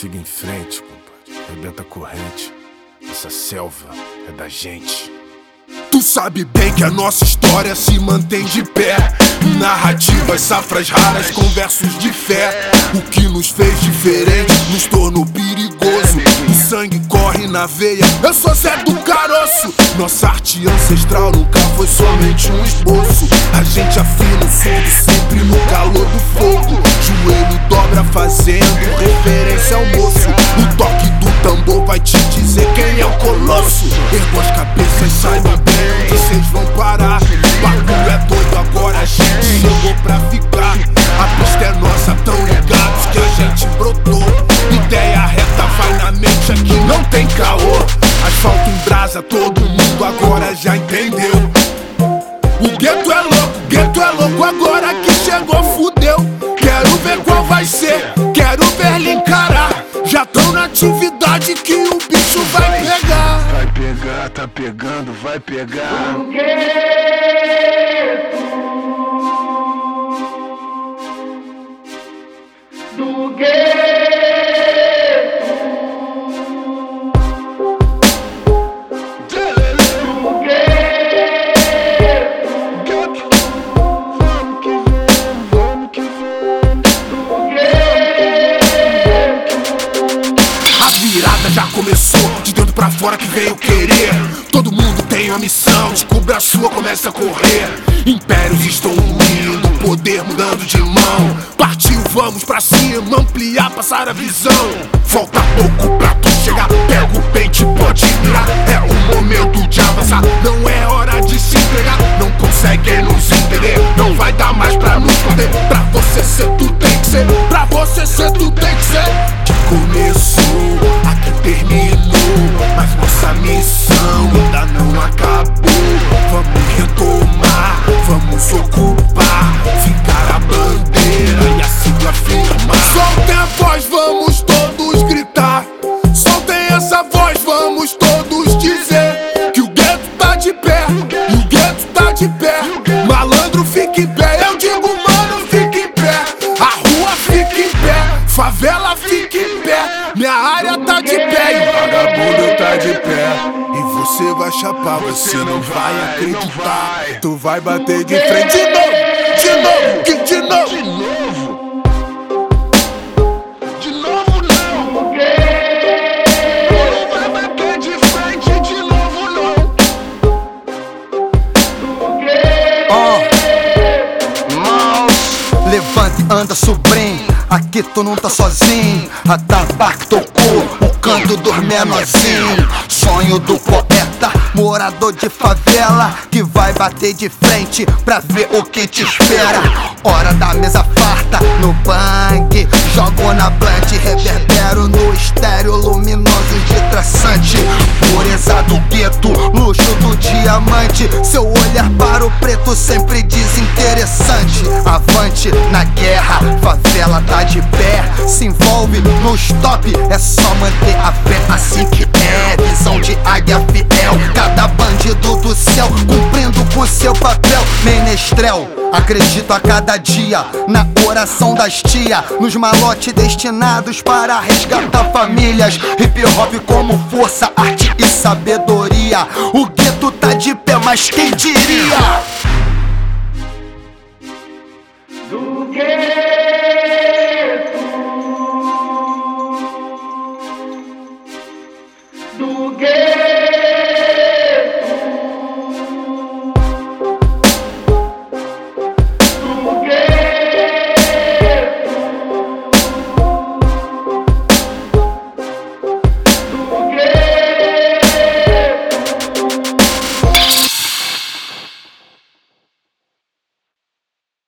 Siga em frente, compadre. Rebenta a corrente. Essa selva é da gente. Tu sabe bem que a nossa história se mantém de pé. Narrativas, safras raras com versos de fé. O que nos fez diferente nos tornou perigoso. O sangue corre na veia, eu sou Zé do Caroço. Nossa arte ancestral nunca foi somente um esboço. A gente afina o surdo no calor do fogo. Joelho dobra fazendo referência ao moço. O toque do tambor vai te dizer quem é o colosso. Ergo as cabeças, saibam bem onde vocês vão parar. O bagulho é doido, agora a gente chegou pra ficar. A pista é nossa, tão ligados que a gente brotou. Ideia reta vai na mente, aqui não tem caô. Asfalto em brasa, todo mundo agora já entendeu. Qual vai ser, quero ver ele encarar. Já tão na atividade que o bicho vai pegar. Vai pegar, tá pegando, vai pegar. do gueto. Virada já começou, de dentro pra fora que veio querer. Todo mundo tem uma missão, descubra a sua, começa a correr. Impérios estão unindo, poder mudando de mão. Partiu, vamos pra cima, ampliar, passar a visão. Falta pouco pra tu chegar, pega o pente, pode mirar. É o momento de avançar, não é hora de se entregar. Não conseguem nos entender, não vai dar mais pra nos poder. Pra você ser, tu tem que ser, pra você ser, tu tem que ser. Que começou, de pé. Malandro fica em pé, eu digo mano fica em pé. A rua fica em pé, favela fica em pé. Minha área tá de pé e vagabundo tá de pé. E você vai chapar, você não vai acreditar. Tu vai bater de frente de novo, de novo, que de novo. Anda, sobrinho. Aqui tu não tá sozinho. A tabaco tocou, o canto dos menorzinhos. Sonho do poeta, morador de favela. Que vai bater de frente pra ver o que te espera. Hora da mesa farta, no bang. Jogo na blunt, reverbero no estéreo luminoso de traçante. Pureza do gueto, luxo do diamante. Seu olhar para o preto sempre desinteressante. Avante na guerra, favela tá de pé. Se envolve no stop, é só manter a fé assim que é. Visão de águia fiel, cada bandido do céu cumprindo com seu papel. Menestrel, acredito a cada dia na oração das tia, nos malotes destinados para resgatar famílias. Hip hop como força, arte e sabedoria. O gueto tá de pé, mas quem diria? Do gueto.